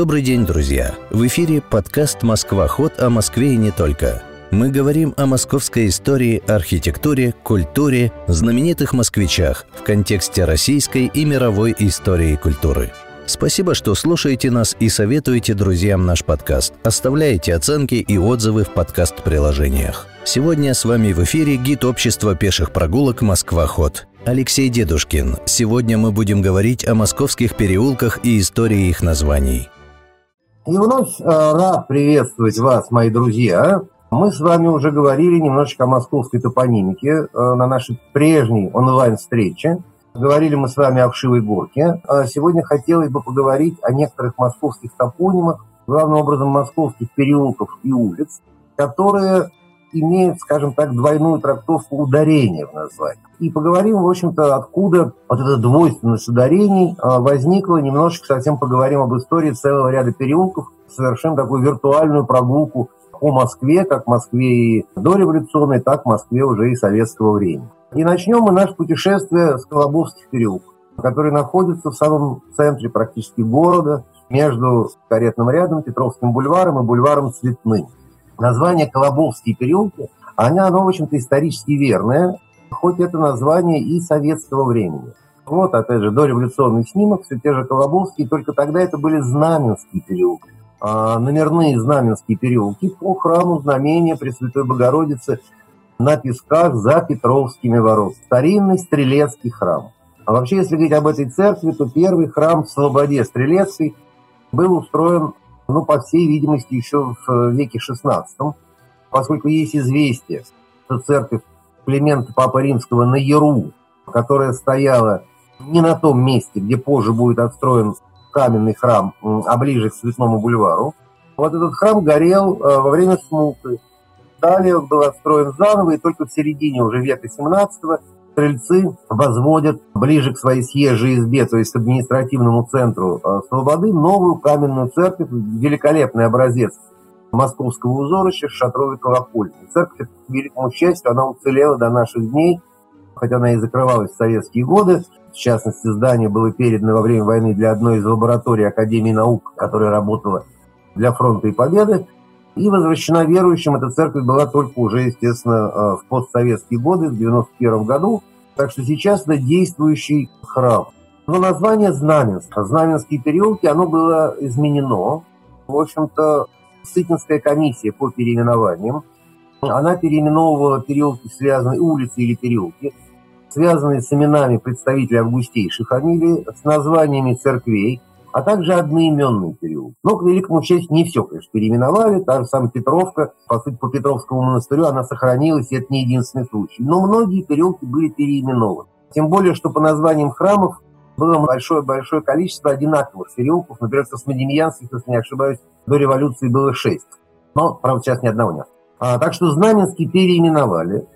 Добрый день, друзья! В эфире подкаст «Москва. Ход» о Москве и не только. Мы говорим о московской истории, архитектуре, культуре, знаменитых москвичах в контексте российской и мировой истории и культуры. Спасибо, что слушаете нас и советуете друзьям наш подкаст. Оставляете оценки и отзывы в подкаст-приложениях. Сегодня с вами в эфире гид общества пеших прогулок «Москва-ход». Алексей Дедушкин. Сегодня мы будем говорить о московских переулках и истории их названий. И вновь э, рад приветствовать вас, мои друзья. Мы с вами уже говорили немножечко о московской топонимике э, на нашей прежней онлайн-встрече. Говорили мы с вами о Вшивой горке. А сегодня хотелось бы поговорить о некоторых московских топонимах, главным образом московских переулков и улиц, которые имеют, скажем так, двойную трактовку ударения в названии. И поговорим, в общем-то, откуда вот эта двойственность ударений а, возникла. Немножечко совсем поговорим об истории целого ряда переулков, совершим такую виртуальную прогулку по Москве, как Москве и дореволюционной, так Москве уже и советского времени. И начнем мы наше путешествие с Колобовских переулков, который находится в самом центре практически города, между каретным рядом, Петровским бульваром и бульваром Цветным. Название Колобовские переулки, оно, оно в общем-то, исторически верное, хоть это название и советского времени. Вот, опять же, дореволюционный снимок, все те же Колобовские, только тогда это были Знаменские переулки. А номерные Знаменские переулки по храму знамения Пресвятой Богородицы на песках за Петровскими воротами. Старинный стрелецкий храм. А вообще, если говорить об этой церкви, то первый храм в Слободе Стрелецкой был устроен ну, по всей видимости, еще в э, веке XVI, поскольку есть известие, что церковь Климента Папы Римского на Яру, которая стояла не на том месте, где позже будет отстроен каменный храм, а ближе к Цветному бульвару. Вот этот храм горел э, во время смуты. Далее он был отстроен заново, и только в середине уже века XVII стрельцы возводят ближе к своей съезжей избе, то есть к административному центру э, Слободы, новую каменную церковь, великолепный образец московского узорища с шатровой. Церковь, к великому счастью, она уцелела до наших дней, хотя она и закрывалась в советские годы. В частности, здание было передано во время войны для одной из лабораторий Академии наук, которая работала для фронта и победы. И возвращена верующим эта церковь была только уже, естественно, э, в постсоветские годы, в 91 году. Так что сейчас это действующий храм. Но название Знаменск, Знаменские переулки, оно было изменено. В общем-то, Сытинская комиссия по переименованиям, она переименовывала переулки, связанные, улицы или переулки, связанные с именами представителей августейших фамилий, с названиями церквей, а также одноименный переулок. Но, к великому счастью, не все, конечно, переименовали. Та же самая Петровка, по сути, по Петровскому монастырю она сохранилась, и это не единственный случай. Но многие переулки были переименованы. Тем более, что по названиям храмов было большое-большое количество одинаковых переулков. Например, Космодемьянских, если не ошибаюсь, до революции было шесть. Но, правда, сейчас ни одного нет. А, так что Знаменский переименовали.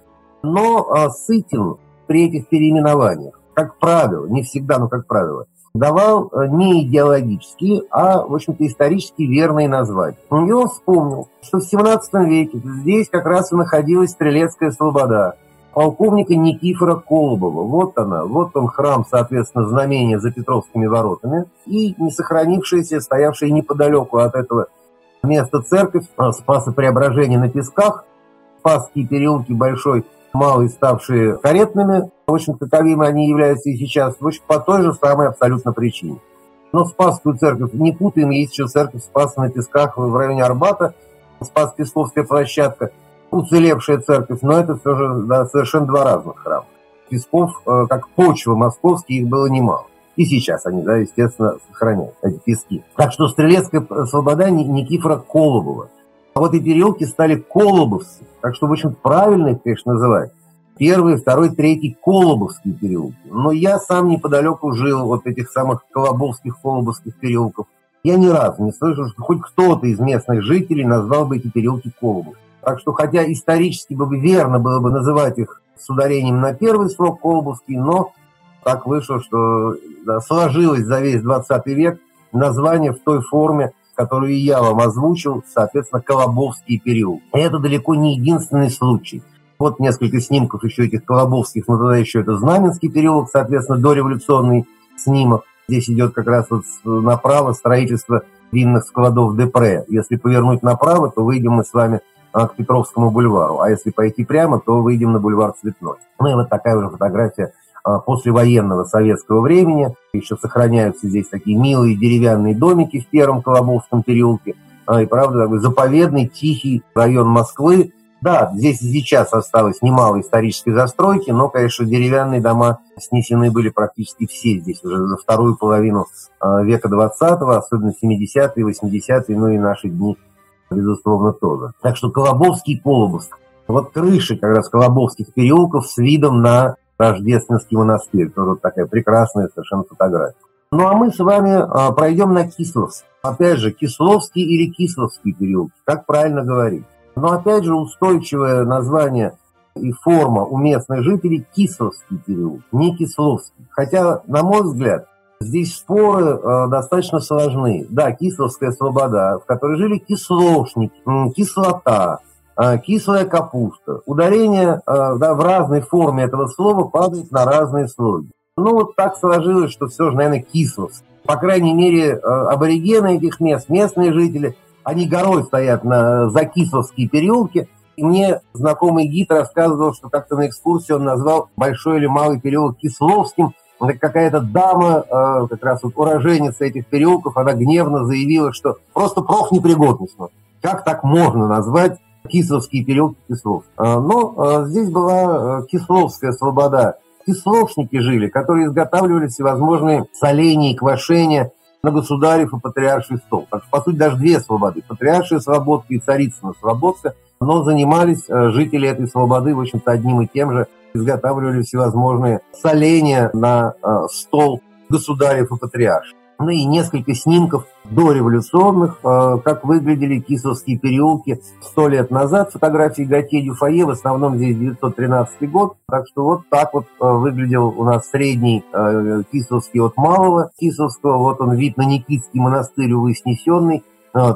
Но а, Сытин при этих переименованиях, как правило, не всегда, но как правило, давал э, не идеологические, а, в общем-то, исторически верные названия. И он вспомнил, что в 17 веке здесь как раз и находилась Стрелецкая Слобода, полковника Никифора Колобова. Вот она, вот он храм, соответственно, знамения за Петровскими воротами, и не сохранившаяся, стоявшая неподалеку от этого места церковь э, Спаса Преображения на Песках, Спасские переулки большой малые ставшие каретными, в общем, таковыми они являются и сейчас, в общем, по той же самой абсолютно причине. Но Спасскую церковь не путаем, есть еще церковь Спаса на Песках в районе Арбата, Спас-Песковская площадка, уцелевшая церковь, но это все же да, совершенно два разных храма. Песков, э, как почва московские, их было немало. И сейчас они, да, естественно, сохраняют эти пески. Так что Стрелецкая слобода Никифора Колобова – а вот и переулки стали Колобовцы. Так что, в общем, правильно их, конечно, называть. Первый, второй, третий Колобовские переулки. Но я сам неподалеку жил вот этих самых Колобовских, Колобовских переулков. Я ни разу не слышал, что хоть кто-то из местных жителей назвал бы эти переулки Колобов. Так что, хотя исторически бы верно было бы называть их с ударением на первый срок Колобовский, но так вышло, что да, сложилось за весь 20 век название в той форме, которую я вам озвучил, соответственно, Колобовский период. И это далеко не единственный случай. Вот несколько снимков еще этих Колобовских, но тогда еще это Знаменский период, соответственно, дореволюционный снимок. Здесь идет как раз вот направо строительство винных складов Депре. Если повернуть направо, то выйдем мы с вами а, к Петровскому бульвару. А если пойти прямо, то выйдем на бульвар Цветной. Ну и вот такая уже фотография послевоенного советского времени. Еще сохраняются здесь такие милые деревянные домики в первом Колобовском переулке. А, и правда, такой заповедный, тихий район Москвы. Да, здесь и сейчас осталось немало исторической застройки, но, конечно, деревянные дома снесены были практически все здесь уже за вторую половину а, века 20-го, особенно 70-е, 80-е, ну и наши дни, безусловно, тоже. Так что Колобовский Полубовск. Вот крыши как раз Колобовских переулков с видом на Рождественский монастырь. Тоже такая прекрасная совершенно фотография. Ну а мы с вами а, пройдем на Кисловск. Опять же, Кисловский или Кисловский период, как правильно говорить. Но опять же устойчивое название и форма у местных жителей Кисловский период, не Кисловский. Хотя, на мой взгляд, здесь споры э, достаточно сложны. Да, Кисловская слобода, в которой жили кислошники, кислота, кислая капуста. Ударение а, да, в разной форме этого слова падает на разные слоги. Ну, вот так сложилось, что все же, наверное, кислость. По крайней мере, а, аборигены этих мест, местные жители, они горой стоят на Закисловские переулки. И мне знакомый гид рассказывал, что как-то на экскурсии он назвал большой или малый переулок Кисловским. Какая-то дама, как раз вот уроженница этих переулков, она гневно заявила, что просто профнепригодность. Как так можно назвать Кисловский период Кислов. А, но а, здесь была а, Кисловская слобода. Кисловшники жили, которые изготавливали всевозможные соления и квашения на государев и патриарший стол. Так что, по сути, даже две свободы. Патриаршая Слободка и Царицына Слободка. Но занимались жители этой свободы, в общем-то, одним и тем же. Изготавливали всевозможные соления на стол государев и патриарших ну и несколько снимков дореволюционных, э, как выглядели Кисловские переулки сто лет назад. Фотографии Готье Дюфае, в основном здесь 913 год. Так что вот так вот э, выглядел у нас средний э, Кисловский от Малого Кисловского. Вот он вид на Никитский монастырь, увы, снесенный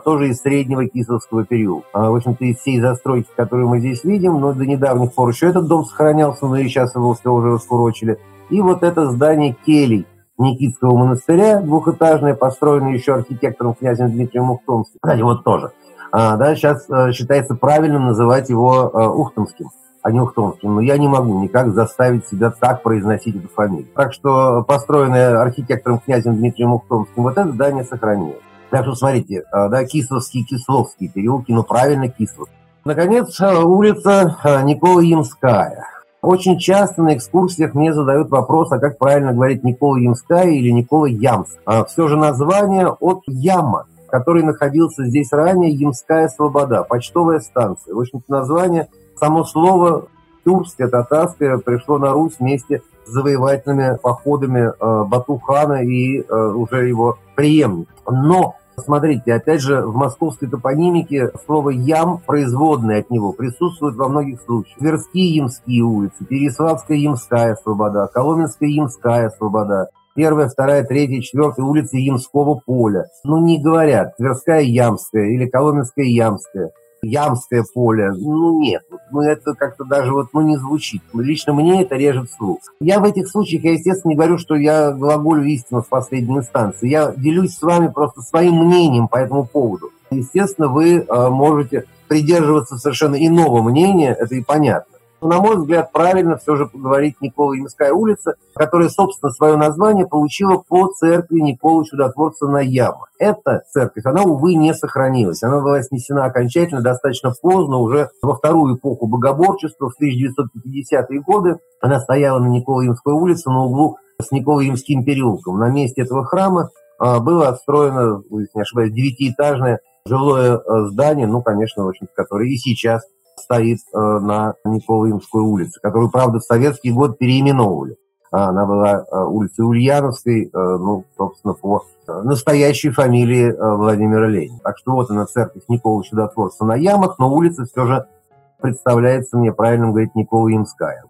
тоже из среднего Кисловского периода. В общем-то, из всей застройки, которую мы здесь видим, но до недавних пор еще этот дом сохранялся, но и сейчас его уже раскурочили. И вот это здание келей, Никитского монастыря, двухэтажное, построенное еще архитектором князем Дмитрием Ухтомским. Кстати, вот тоже. А, да, сейчас а, считается правильным называть его а, Ухтомским, а не Ухтомским. Но я не могу никак заставить себя так произносить эту фамилию. Так что построенное архитектором князем Дмитрием Ухтомским, вот это здание сохранилось. Так что смотрите, а, да, Кисловские, Кисловские переулки, ну правильно Кислов. Наконец, улица Никола Ямская. Очень часто на экскурсиях мне задают вопрос, а как правильно говорить Никола Ямская или Никола Ямс. А все же название от Яма, который находился здесь ранее, Ямская Слобода, почтовая станция. В общем-то, название, само слово тюркское, татарское пришло на Русь вместе с завоевательными походами э, Батухана и э, уже его преемник. Но Смотрите, опять же, в московской топонимике слово «ям» производное от него присутствует во многих случаях. Тверские Ямские улицы, Переславская Ямская Слобода, Коломенская Ямская Слобода, первая, вторая, третья, четвертая улицы Ямского поля. Ну, не говорят Тверская Ямская или Коломенская Ямская. Ямское поле. Ну, нет. Ну, это как-то даже вот, ну, не звучит. Лично мне это режет слух. Я в этих случаях, я, естественно, не говорю, что я глаголю истину в последней инстанции. Я делюсь с вами просто своим мнением по этому поводу. Естественно, вы э, можете придерживаться совершенно иного мнения, это и понятно на мой взгляд, правильно все же говорить Никола Ямская улица, которая, собственно, свое название получила по церкви Николы Чудотворца на Яма. Эта церковь, она, увы, не сохранилась. Она была снесена окончательно достаточно поздно, уже во вторую эпоху богоборчества, в 1950-е годы. Она стояла на Николаимской улице на углу с Николаимским переулком. На месте этого храма а, было отстроено, если не ошибаюсь, девятиэтажное жилое э, здание, ну, конечно, в общем которое и сейчас стоит э, на Николаимской улице, которую, правда, в советский год переименовывали. Она была э, улицей Ульяновской, э, ну, собственно, по настоящей фамилии Владимира Ленина. Так что вот она, церковь Никола Чудотворца на Ямах, но улица все же представляется мне правильно говорить Никола Ямская.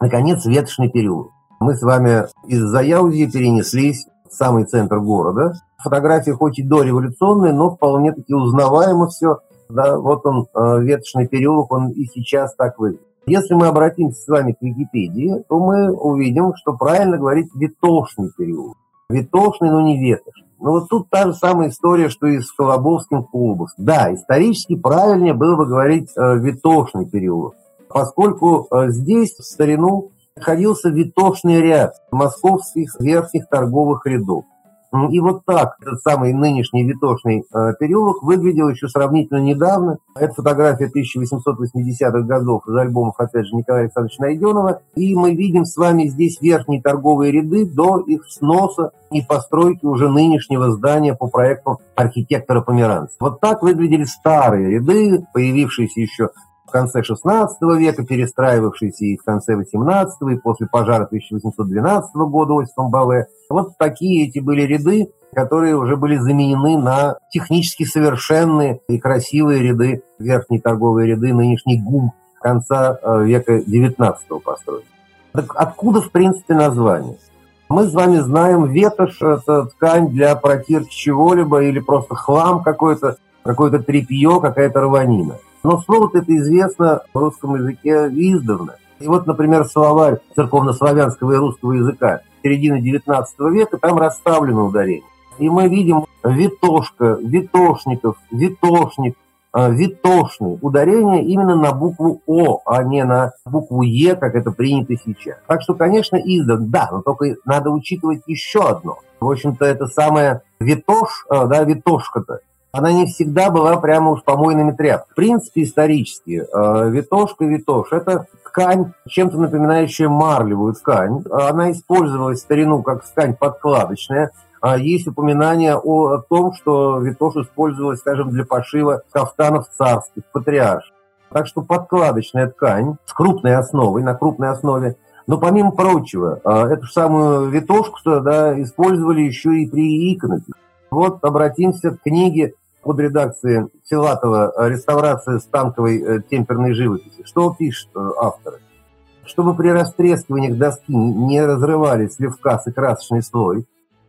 Наконец, ветошный переулок. Мы с вами из Заяузья перенеслись в самый центр города. Фотография хоть и дореволюционная, но вполне таки узнаваемо все да, вот он, э, веточный переулок, он и сейчас так выглядит. Если мы обратимся с вами к Википедии, то мы увидим, что правильно говорить Витошный переулок. Витошный, но не ветошный. Ну вот тут та же самая история, что и с Колобовским клубом. Да, исторически правильнее было бы говорить э, Витошный период, поскольку э, здесь в старину находился Витошный ряд московских верхних торговых рядов. И вот так этот самый нынешний Витошный э, переулок выглядел еще сравнительно недавно. Это фотография 1880-х годов из альбомов, опять же, Николая Александровича Найденова. И мы видим с вами здесь верхние торговые ряды до их сноса и постройки уже нынешнего здания по проекту архитектора Померанца. Вот так выглядели старые ряды, появившиеся еще конце XVI века, перестраивавшийся и в конце XVIII, и после пожара 1812 года Осипом Баве. Вот такие эти были ряды, которые уже были заменены на технически совершенные и красивые ряды, верхние торговые ряды, нынешний ГУМ конца э, века XIX постройки. Так откуда, в принципе, название? Мы с вами знаем, ветошь – это ткань для протирки чего-либо или просто хлам какой-то, какое-то тряпье, какая-то рванина. Но слово это известно в русском языке издавна. И вот, например, словарь церковнославянского и русского языка середины XIX века, там расставлено ударение. И мы видим витошка, витошников, витошник, а, витошный. Ударение именно на букву О, а не на букву Е, как это принято сейчас. Так что, конечно, издан, да, но только надо учитывать еще одно. В общем-то, это самое витош, а, да, витошка-то, она не всегда была прямо уж помойными тряпками. В принципе, исторически, э, витошка витош – это ткань, чем-то напоминающая марлевую ткань. Она использовалась в старину как ткань подкладочная. А есть упоминание о, о том, что витош использовалась, скажем, для пошива кафтанов царских, патриарш. Так что подкладочная ткань с крупной основой, на крупной основе. Но помимо прочего, э, эту самую витошку да, использовали еще и при иконописи. Вот обратимся к книге под редакцией Филатова «Реставрация станковой э, темперной живописи». Что пишет э, авторы? Чтобы при растрескиваниях доски не разрывали сливкас и красочный слой,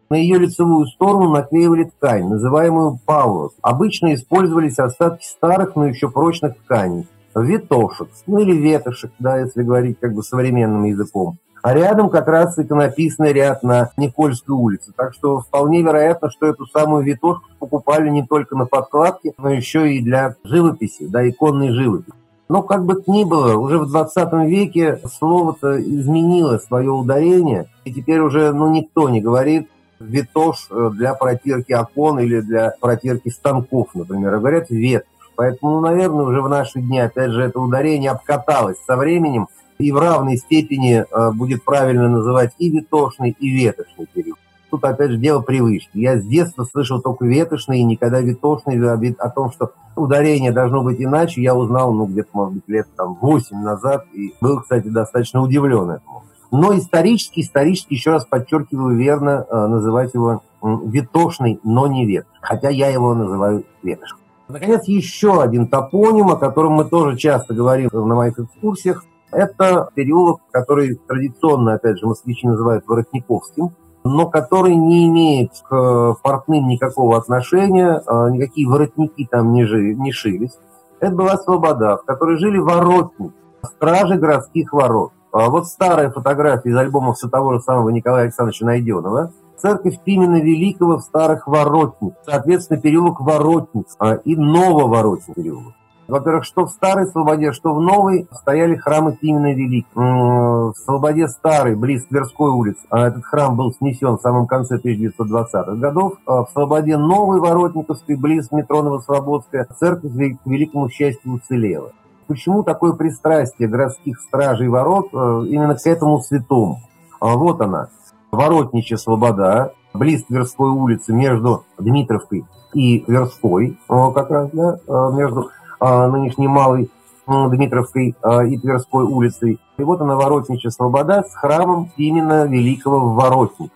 на ее лицевую сторону наклеивали ткань, называемую паулос. Обычно использовались остатки старых, но еще прочных тканей. Ветошек, ну или ветошек, да, если говорить как бы современным языком. А рядом как раз иконописный ряд на Никольской улице. Так что вполне вероятно, что эту самую витошку покупали не только на подкладке, но еще и для живописи, да, иконной живописи. Но как бы то ни было, уже в 20 веке слово-то изменило свое ударение, и теперь уже ну, никто не говорит витош для протирки окон или для протирки станков, например, а говорят ветошь. Поэтому, наверное, уже в наши дни, опять же, это ударение обкаталось со временем, и в равной степени э, будет правильно называть и витошный, и ветошный период. Тут опять же дело привычки. Я с детства слышал только ветошный и никогда витошный о том, что ударение должно быть иначе, я узнал, ну, где-то, может быть, лет там 8 назад, и был, кстати, достаточно удивлен этому. Но исторически, исторически, еще раз подчеркиваю, верно э, называть его витошный, но не вет. Хотя я его называю ветошкой. Наконец, еще один топоним, о котором мы тоже часто говорим на моих экскурсиях. Это переулок, который традиционно, опять же, москвичи называют Воротниковским, но который не имеет к портным никакого отношения, а, никакие воротники там не, жили, не шились. Это была Слобода, в которой жили воротники, стражи городских ворот. А вот старая фотография из альбома все того же самого Николая Александровича Найденова. Церковь Пимена Великого в Старых Воротниц. Соответственно, переулок Воротниц а, и Нововоротник переулок. Во-первых, что в Старой Слободе, что в Новой стояли храмы Пимена Велик. В Слободе Старой, близ Тверской улицы, а этот храм был снесен в самом конце 1920-х годов. А в Слободе Новой Воротниковской, близ метро Новослободская, церковь, к великому счастью, уцелела. Почему такое пристрастие городских стражей ворот э, именно к этому святому? А вот она, Воротничья Слобода, близ Тверской улицы, между Дмитровкой и Тверской, как раз, да, э, между а, нынешней Малой Дмитровской а, и Тверской улицей. И вот она, Воротничья Слобода, с храмом именно великого Воротника.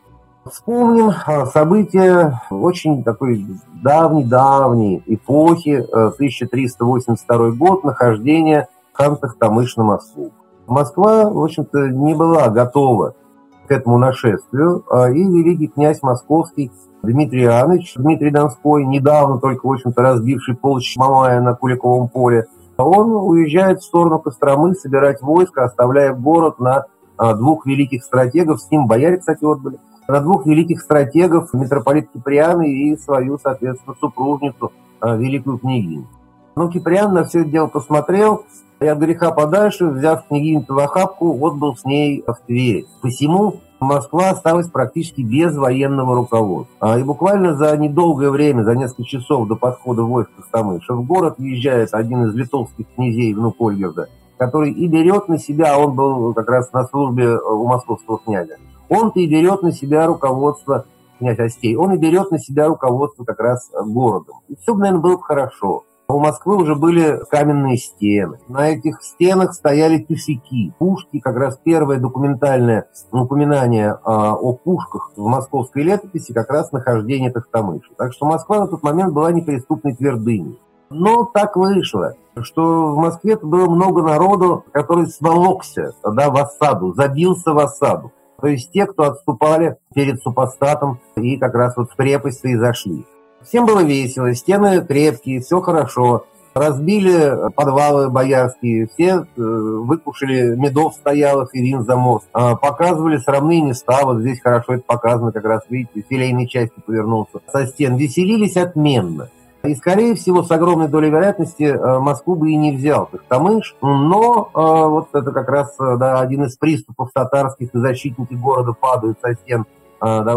Вспомним а, события очень такой давней-давней эпохи, 1382 год, нахождения хан Тахтамыш на Москву. Москва, в общем-то, не была готова к этому нашествию, и великий князь московский Дмитрий Иоаннович, Дмитрий Донской, недавно только, в общем-то, разбивший полчищ Мамая на Куликовом поле, он уезжает в сторону Костромы собирать войско, оставляя город на а, двух великих стратегов, с ним бояре, кстати, отбыли, на двух великих стратегов, митрополит Киприана и свою, соответственно, супружницу, э, великую княгиню. Но Киприан на все это дело посмотрел, и от греха подальше, взяв княгиню в охапку, отбыл с ней в Тверь. Посему Москва осталась практически без военного руководства. И буквально за недолгое время, за несколько часов до подхода войск Костомыша, в город въезжает один из литовских князей, внук Ольгерда, который и берет на себя, он был как раз на службе у московского князя, он-то и берет на себя руководство князь Остей, он и берет на себя руководство как раз городом. И все, наверное, было бы хорошо. У Москвы уже были каменные стены. На этих стенах стояли тюфяки, пушки. Как раз первое документальное упоминание а, о пушках в московской летописи как раз нахождение Тахтамыша. Так что Москва на тот момент была неприступной твердыней. Но так вышло, что в Москве было много народу, который сволокся да, в осаду, забился в осаду. То есть те, кто отступали перед супостатом и как раз вот в крепость и зашли. Всем было весело, стены крепкие, все хорошо. Разбили подвалы боярские, все э, выкушали медов стоялых и вин за мост. А, показывали срамные места, вот здесь хорошо это показано, как раз, видите, филейной части повернулся со стен. Веселились отменно. И, скорее всего, с огромной долей вероятности э, Москву бы и не взял Тахтамыш, но э, вот это как раз да, один из приступов татарских, и защитники города падают со стен да,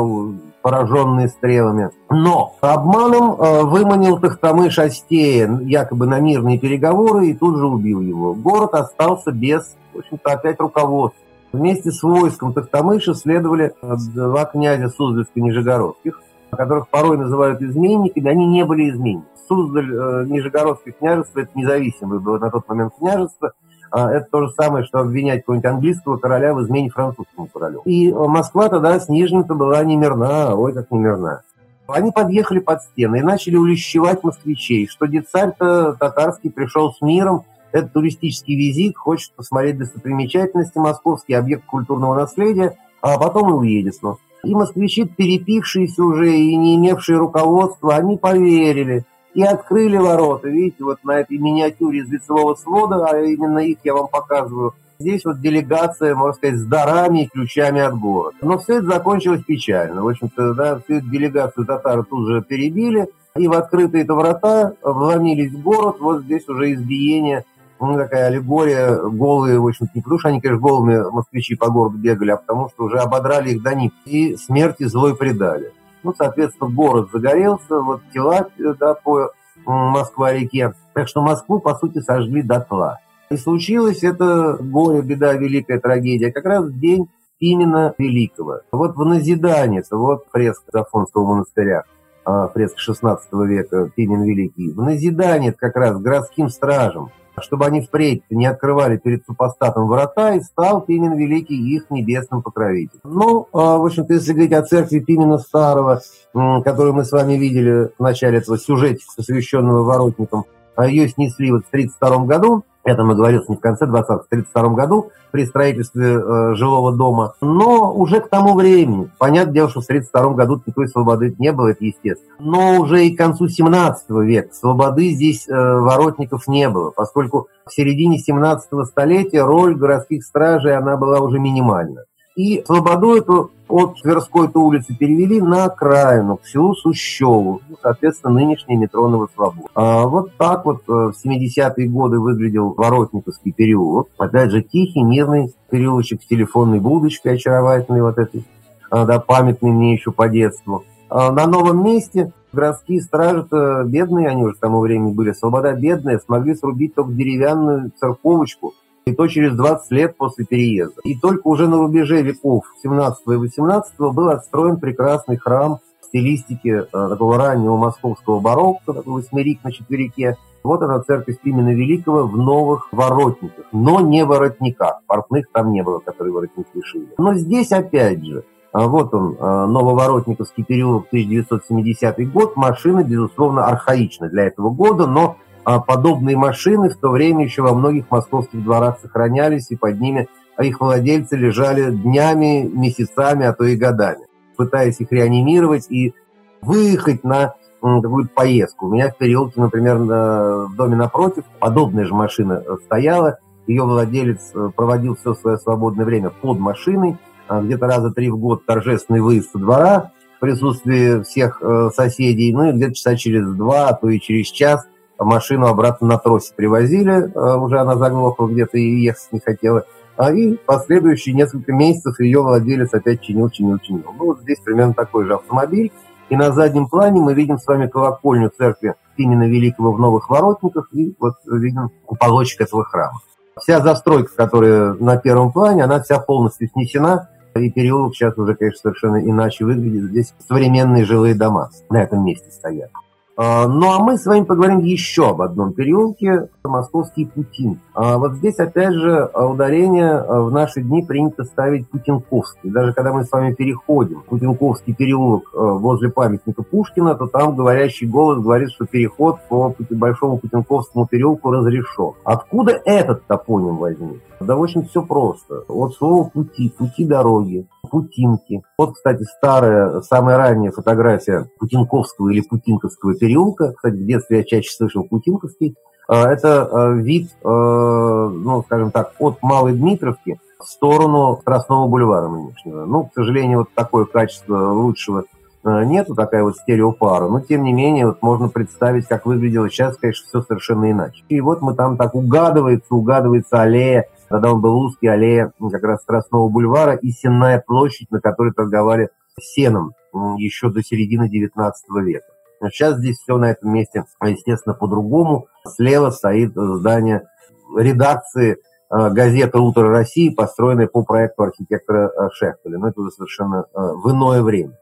пораженные стрелами. Но обманом а, выманил Тахтамыш Астея якобы на мирные переговоры и тут же убил его. Город остался без, в общем-то, опять руководства. Вместе с войском Тахтамыша следовали а, два князя Суздальско-Нижегородских, которых порой называют изменниками, они не были изменниками. Суздаль, э, Нижегородское княжество – это независимое было на тот момент княжество – это то же самое, что обвинять какого-нибудь английского короля в измене французскому королю. И Москва тогда с Нижним-то была не мирна, ой, как не мирна. Они подъехали под стены и начали улещевать москвичей, что децарь-то татарский пришел с миром, это туристический визит, хочет посмотреть достопримечательности московские, объект культурного наследия, а потом и уедет снова. И москвичи, перепившиеся уже и не имевшие руководства, они поверили – и открыли ворота. Видите, вот на этой миниатюре из лицевого свода, а именно их я вам показываю, здесь вот делегация, можно сказать, с дарами и ключами от города. Но все это закончилось печально. В общем-то, да, всю эту делегацию татары тут же перебили, и в открытые это врата вломились в город. Вот здесь уже избиение, ну, такая аллегория, голые, в общем-то, не потому что они, конечно, голыми москвичи по городу бегали, а потому что уже ободрали их до них и смерти злой предали. Ну, соответственно, город загорелся, вот тела да, по Москва-реке. Так что Москву, по сути, сожгли дотла. И случилось это горе, беда, великая трагедия, как раз в день именно Великого. Вот в назидание, это вот фреска Афонского монастыря, а, фреска 16 века, Пимен Великий. В назидание как раз городским стражам чтобы они впредь не открывали перед супостатом врата, и стал Пимен Великий их небесным покровителем. Ну, а, в общем-то, если говорить о церкви Пимена Старого, которую мы с вами видели в начале этого сюжета, посвященного воротникам, а ее снесли вот в 1932 году, это мы говорили не в конце 20-х, в 32 году при строительстве э, жилого дома. Но уже к тому времени, понятное дело, что в 32 году никакой свободы не было, это естественно. Но уже и к концу 17 века свободы здесь э, воротников не было, поскольку в середине 17 столетия роль городских стражей, она была уже минимальна. И Слободу эту от Тверской-то улицы перевели на окраину, к селу Сущеву, ну, соответственно, нынешняя метро Новослобод. А вот так вот э, в 70-е годы выглядел Воротниковский переулок. Опять же, тихий, мирный переулочек с телефонной будочкой очаровательной вот этой, а, да, памятный мне еще по детству. А на новом месте городские стражи-то бедные, они уже к тому времени были, свобода бедная, смогли срубить только деревянную церковочку, и то через 20 лет после переезда. И только уже на рубеже веков 17 и 18 был отстроен прекрасный храм в стилистике э, такого раннего московского барокко, такой восьмерик на четверике. Вот она, церковь Пимена Великого в новых воротниках, но не воротниках. Портных там не было, которые воротники шили. Но здесь опять же, а вот он, э, Нововоротниковский переулок, 1970 год. Машина, безусловно, архаична для этого года, но подобные машины в то время еще во многих московских дворах сохранялись, и под ними их владельцы лежали днями, месяцами, а то и годами, пытаясь их реанимировать и выехать на какую-то поездку. У меня в переулке, например, в доме напротив подобная же машина стояла, ее владелец э, проводил все свое свободное время под машиной, где-то раза три в год торжественный выезд со двора в присутствии всех соседей, ну и где-то часа через два, а то и через час машину обратно на тросе привозили, уже она заглохла где-то и ехать не хотела. А и последующие несколько месяцев ее владелец опять чинил, чинил, чинил. Ну вот здесь примерно такой же автомобиль. И на заднем плане мы видим с вами колокольню церкви именно Великого в Новых Воротниках и вот видим уполочек этого храма. Вся застройка, которая на первом плане, она вся полностью снесена, и переулок сейчас уже, конечно, совершенно иначе выглядит. Здесь современные жилые дома на этом месте стоят. А, ну а мы с вами поговорим еще об одном переулке, Московский Путин. А вот здесь, опять же, ударение в наши дни принято ставить Путинковский. Даже когда мы с вами переходим Путинковский переулок возле памятника Пушкина, то там говорящий голос говорит, что переход по Большому Путинковскому переулку разрешен. Откуда этот топоним возник? Да очень все просто. От слова пути, пути дороги, путинки. Вот, кстати, старая, самая ранняя фотография Путинковского или Путинковского переулка. Кстати, в детстве я чаще слышал Путинковский. А, это а, вид, а, ну, скажем так, от Малой Дмитровки в сторону Красного бульвара нынешнего. Ну, к сожалению, вот такое качество лучшего нету, такая вот стереопара, но тем не менее вот можно представить, как выглядело сейчас, конечно, все совершенно иначе. И вот мы там так угадывается, угадывается аллея когда он был узкий, аллея как раз Страстного бульвара и Сенная площадь, на которой торговали сеном еще до середины XIX века. Сейчас здесь все на этом месте, естественно, по-другому. Слева стоит здание редакции э, газеты «Утро России», построенной по проекту архитектора э, Шехтеля. Но это уже совершенно э, в иное время.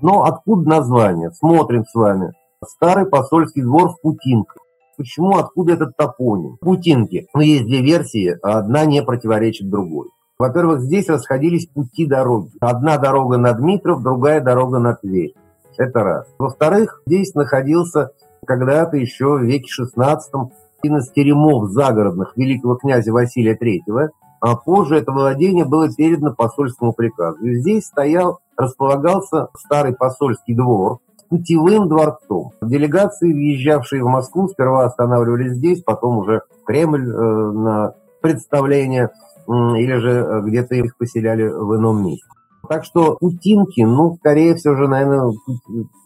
Но откуда название? Смотрим с вами. Старый посольский двор в Путинках. Почему, откуда этот топоним? Путинки. Ну, есть две версии, одна не противоречит другой. Во-первых, здесь расходились пути дороги. Одна дорога на Дмитров, другая дорога на Тверь. Это раз. Во-вторых, здесь находился когда-то еще в веке XVI один из теремов загородных великого князя Василия III, а позже это владение было передано посольскому приказу. И здесь стоял, располагался старый посольский двор, путевым дворцом. Делегации, въезжавшие в Москву, сперва останавливались здесь, потом уже в Кремль э, на представление или же э, где-то их поселяли в ином месте. Так что Путинки, ну, скорее всего же, наверное,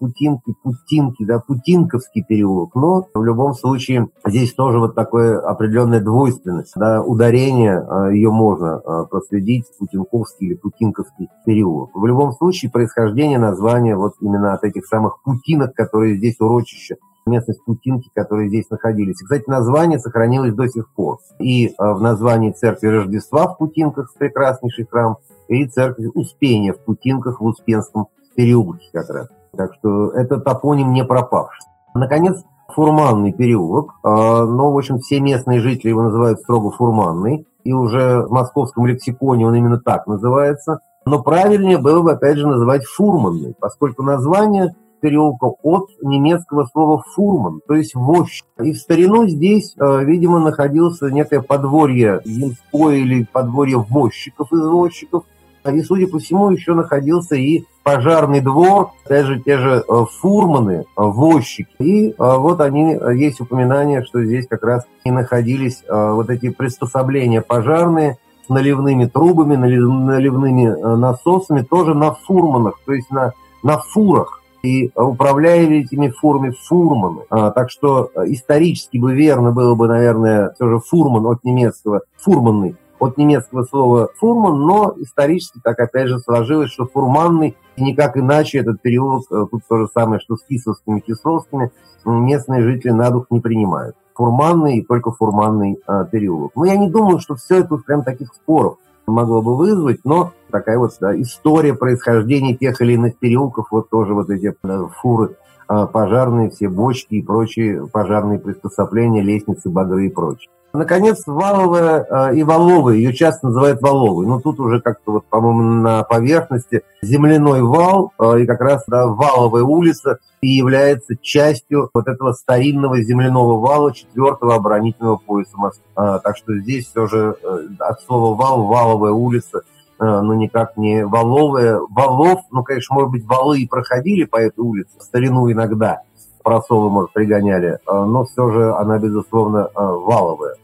Путинки, Путинки, да, Путинковский переулок. Но в любом случае здесь тоже вот такая определенная двойственность, да, ударение, а, ее можно а, проследить, Путинковский или Путинковский переулок. В любом случае происхождение названия вот именно от этих самых Путинок, которые здесь урочище местность Путинки, которые здесь находились. Кстати, название сохранилось до сих пор. И а, в названии церкви Рождества в Путинках, прекраснейший храм, и церковь Успения в Путинках в Успенском переулке как раз. Так что это топоним не пропавший. Наконец, Фурманный переулок. А, но, в общем, все местные жители его называют строго Фурманный. И уже в московском лексиконе он именно так называется. Но правильнее было бы, опять же, называть Фурманный, поскольку название переулка от немецкого слова «фурман», то есть «вождь». И в старину здесь, э, видимо, находилось некое подворье ямское или подворье возчиков-извозчиков, и, судя по всему, еще находился и пожарный двор, даже те же э, фурманы, э, возчики. И вот они, есть упоминание, что здесь как раз и находились вот эти приспособления пожарные с наливными трубами, наливными насосами, тоже на фурманах, то есть на, на фурах и управляли этими фурами фурманы. А, так что э, исторически бы верно было бы, наверное, все же фурман от немецкого, фурманный от немецкого слова фурман, но исторически так опять же сложилось, что фурманный и никак иначе этот переулок, э, тут то же самое, что с кисовскими, кисловскими, местные жители на дух не принимают. Фурманный и только фурманный а, переулок. Но я не думаю, что все это прям таких споров могло бы вызвать, но такая вот да, история происхождения тех или иных переулков, вот тоже вот эти да, фуры а, пожарные, все бочки и прочие пожарные приспособления, лестницы, багры и прочее. Наконец, Валовая э, и Валовая, ее часто называют Валовой, но тут уже как-то вот, по-моему, на поверхности земляной вал, э, и как раз да, Валовая улица и является частью вот этого старинного земляного вала четвертого оборонительного пояса Москвы. А, так что здесь все же э, от слова вал, Валовая улица, но никак не Валовая. Валов, ну, конечно, может быть, валы и проходили по этой улице в старину иногда, просовы, может, пригоняли, но все же она, безусловно, валовая.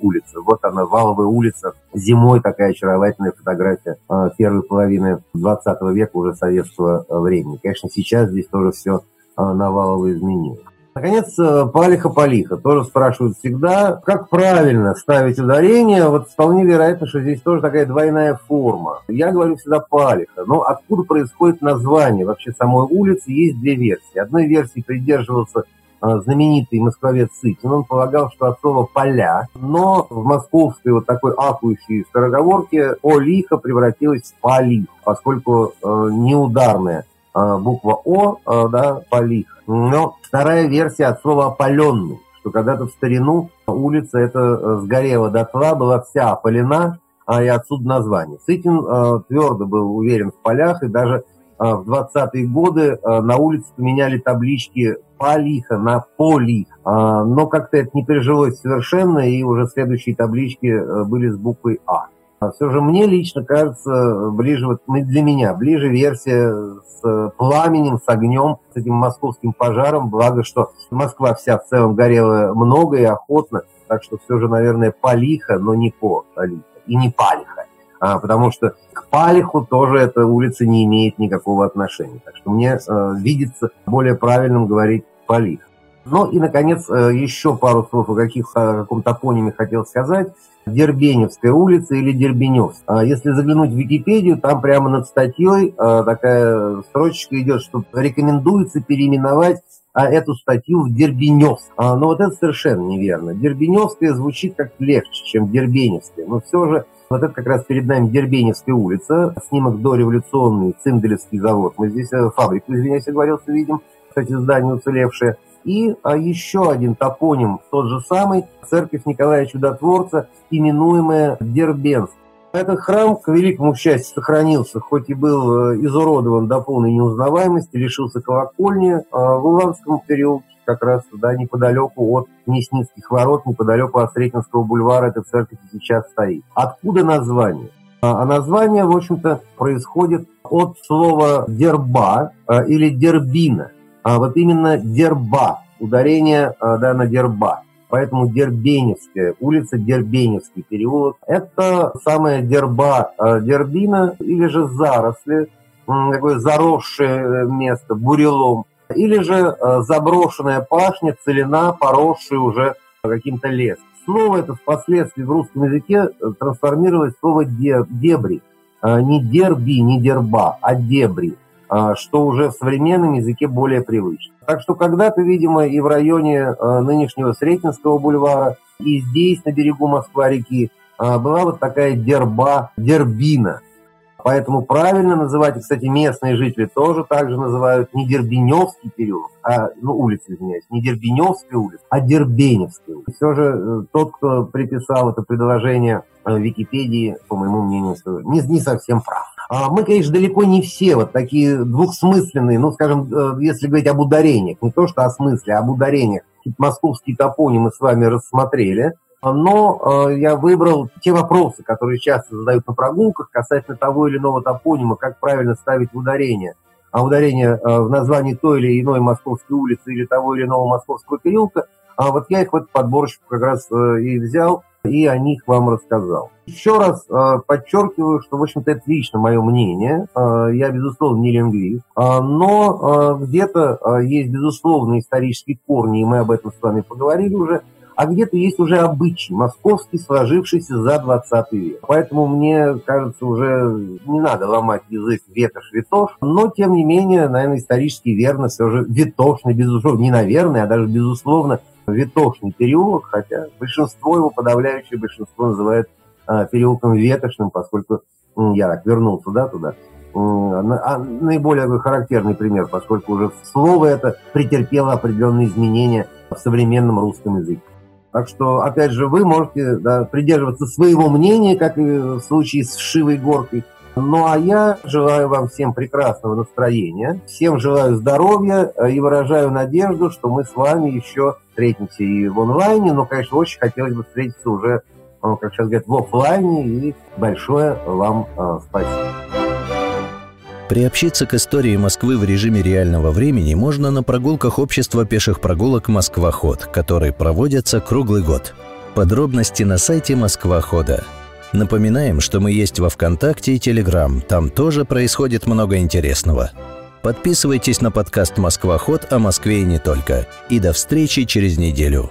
улицы. Вот она, Валовая улица. Зимой такая очаровательная фотография э, первой половины 20 века уже советского э, времени. Конечно, сейчас здесь тоже все на Валово изменилось. Наконец, палиха-палиха. Тоже спрашивают всегда, как правильно ставить ударение. Вот вполне вероятно, что здесь тоже такая двойная форма. Я говорю всегда палиха. Но откуда происходит название вообще самой улицы, есть две версии. Одной версии придерживался а, знаменитый москвовец Сытин, он полагал, что от слова «поля», но в московской вот такой ахующей скороговорке «о лихо» превратилось в «полих», поскольку э, неударная э, буква «о», э, да, «полих». Но вторая версия от слова «опаленный», что когда-то в старину улица эта э, сгорела дотла, была вся опалена, а и отсюда название. Сытин э, твердо был уверен в полях и даже а, в 20-е годы а, на улице поменяли таблички Полиха на Полих. А, но как-то это не пережилось совершенно, и уже следующие таблички э, были с буквой А. Все же мне лично кажется, ближе, вот ну, для меня, ближе версия с пламенем, с огнем, с этим московским пожаром, благо, что Москва вся в целом горела много и охотно, так что все же, наверное, Полиха, но не по Полиха и не Палиха а, потому что к Палиху тоже эта улица не имеет никакого отношения. Так что мне э, видится более правильным говорить Палих. Ну и, наконец, э, еще пару слов о каких, о каком топониме хотел сказать. Дербеневская улица или Дербеневск. А если заглянуть в Википедию, там прямо над статьей э, такая строчка идет, что рекомендуется переименовать а эту статью в Дербеневск. А, но вот это совершенно неверно. Дербеневская звучит как легче, чем Дербеневская. Но все же вот это как раз перед нами Дербеневская улица, снимок дореволюционный, Цинделевский завод. Мы здесь э, фабрику, извиняюсь, оговорился, видим, кстати, здание уцелевшее. И а, еще один топоним, тот же самый, церковь Николая Чудотворца, именуемая Дербенск. Этот храм, к великому счастью, сохранился, хоть и был э, изуродован до полной неузнаваемости, лишился колокольни а, в Уланском периоде как раз да, неподалеку от Мясницких ворот, неподалеку от Сретенского бульвара эта церковь сейчас стоит. Откуда название? А, а название, в общем-то, происходит от слова «дерба» а, или «дербина». А вот именно «дерба», ударение а, да, на «дерба». Поэтому Дербеневская, улица Дербеневский переулок. Это самая Дерба Дербина или же заросли, такое заросшее место, бурелом или же э, заброшенная пашня, целина, поросшая уже каким-то лесом. Слово это впоследствии в русском языке э, трансформировалось в слово «дебри». Э, не «дерби», не «дерба», а «дебри», что уже в современном языке более привычно. Так что когда-то, видимо, и в районе нынешнего Сретенского бульвара, и здесь, на берегу Москва-реки, была вот такая дерба, дербина – Поэтому правильно называть, и, кстати, местные жители тоже также называют не Дербеневский переулок, а, ну, улица, извиняюсь, не Дербеневская улица, а Дербеневская улица. Все же э, тот, кто приписал это предложение в Википедии, по моему мнению, не, не совсем прав. А мы, конечно, далеко не все вот такие двухсмысленные, ну, скажем, э, если говорить об ударениях, не то что о смысле, а об ударениях. Московские топонимы с вами рассмотрели – но э, я выбрал те вопросы, которые часто задают на прогулках касательно того или иного топонима, как правильно ставить ударение. А ударение э, в названии той или иной московской улицы или того или иного московского переулка, а вот я их в эту подборочку как раз и взял, и о них вам рассказал. Еще раз э, подчеркиваю, что, в общем-то, это лично мое мнение. Э, я, безусловно, не лингвист, э, но э, где-то э, есть, безусловно, исторические корни, и мы об этом с вами поговорили уже, а где-то есть уже обычай московский, сложившийся за 20 век. Поэтому мне кажется, уже не надо ломать язык ветошь-ветошь, но, тем не менее, наверное, исторически верно все же ветошный, безусловно, не наверное, а даже безусловно, ветошный переулок, хотя большинство его, подавляющее большинство называет а, переулком ветошным, поскольку я так вернулся да, туда. А наиболее характерный пример, поскольку уже слово это претерпело определенные изменения в современном русском языке. Так что, опять же, вы можете да, придерживаться своего мнения, как и в случае с Шивой горкой. Ну а я желаю вам всем прекрасного настроения, всем желаю здоровья э, и выражаю надежду, что мы с вами еще встретимся и в онлайне, но, конечно, очень хотелось бы встретиться уже, э, как сейчас говорят, в офлайне, и большое вам э, спасибо. Приобщиться к истории Москвы в режиме реального времени можно на прогулках общества пеших прогулок «Москва-ход», которые проводятся круглый год. Подробности на сайте Москва Хода. Напоминаем, что мы есть во ВКонтакте и Телеграм. Там тоже происходит много интересного. Подписывайтесь на подкаст «Москва Ход» о Москве и не только. И до встречи через неделю.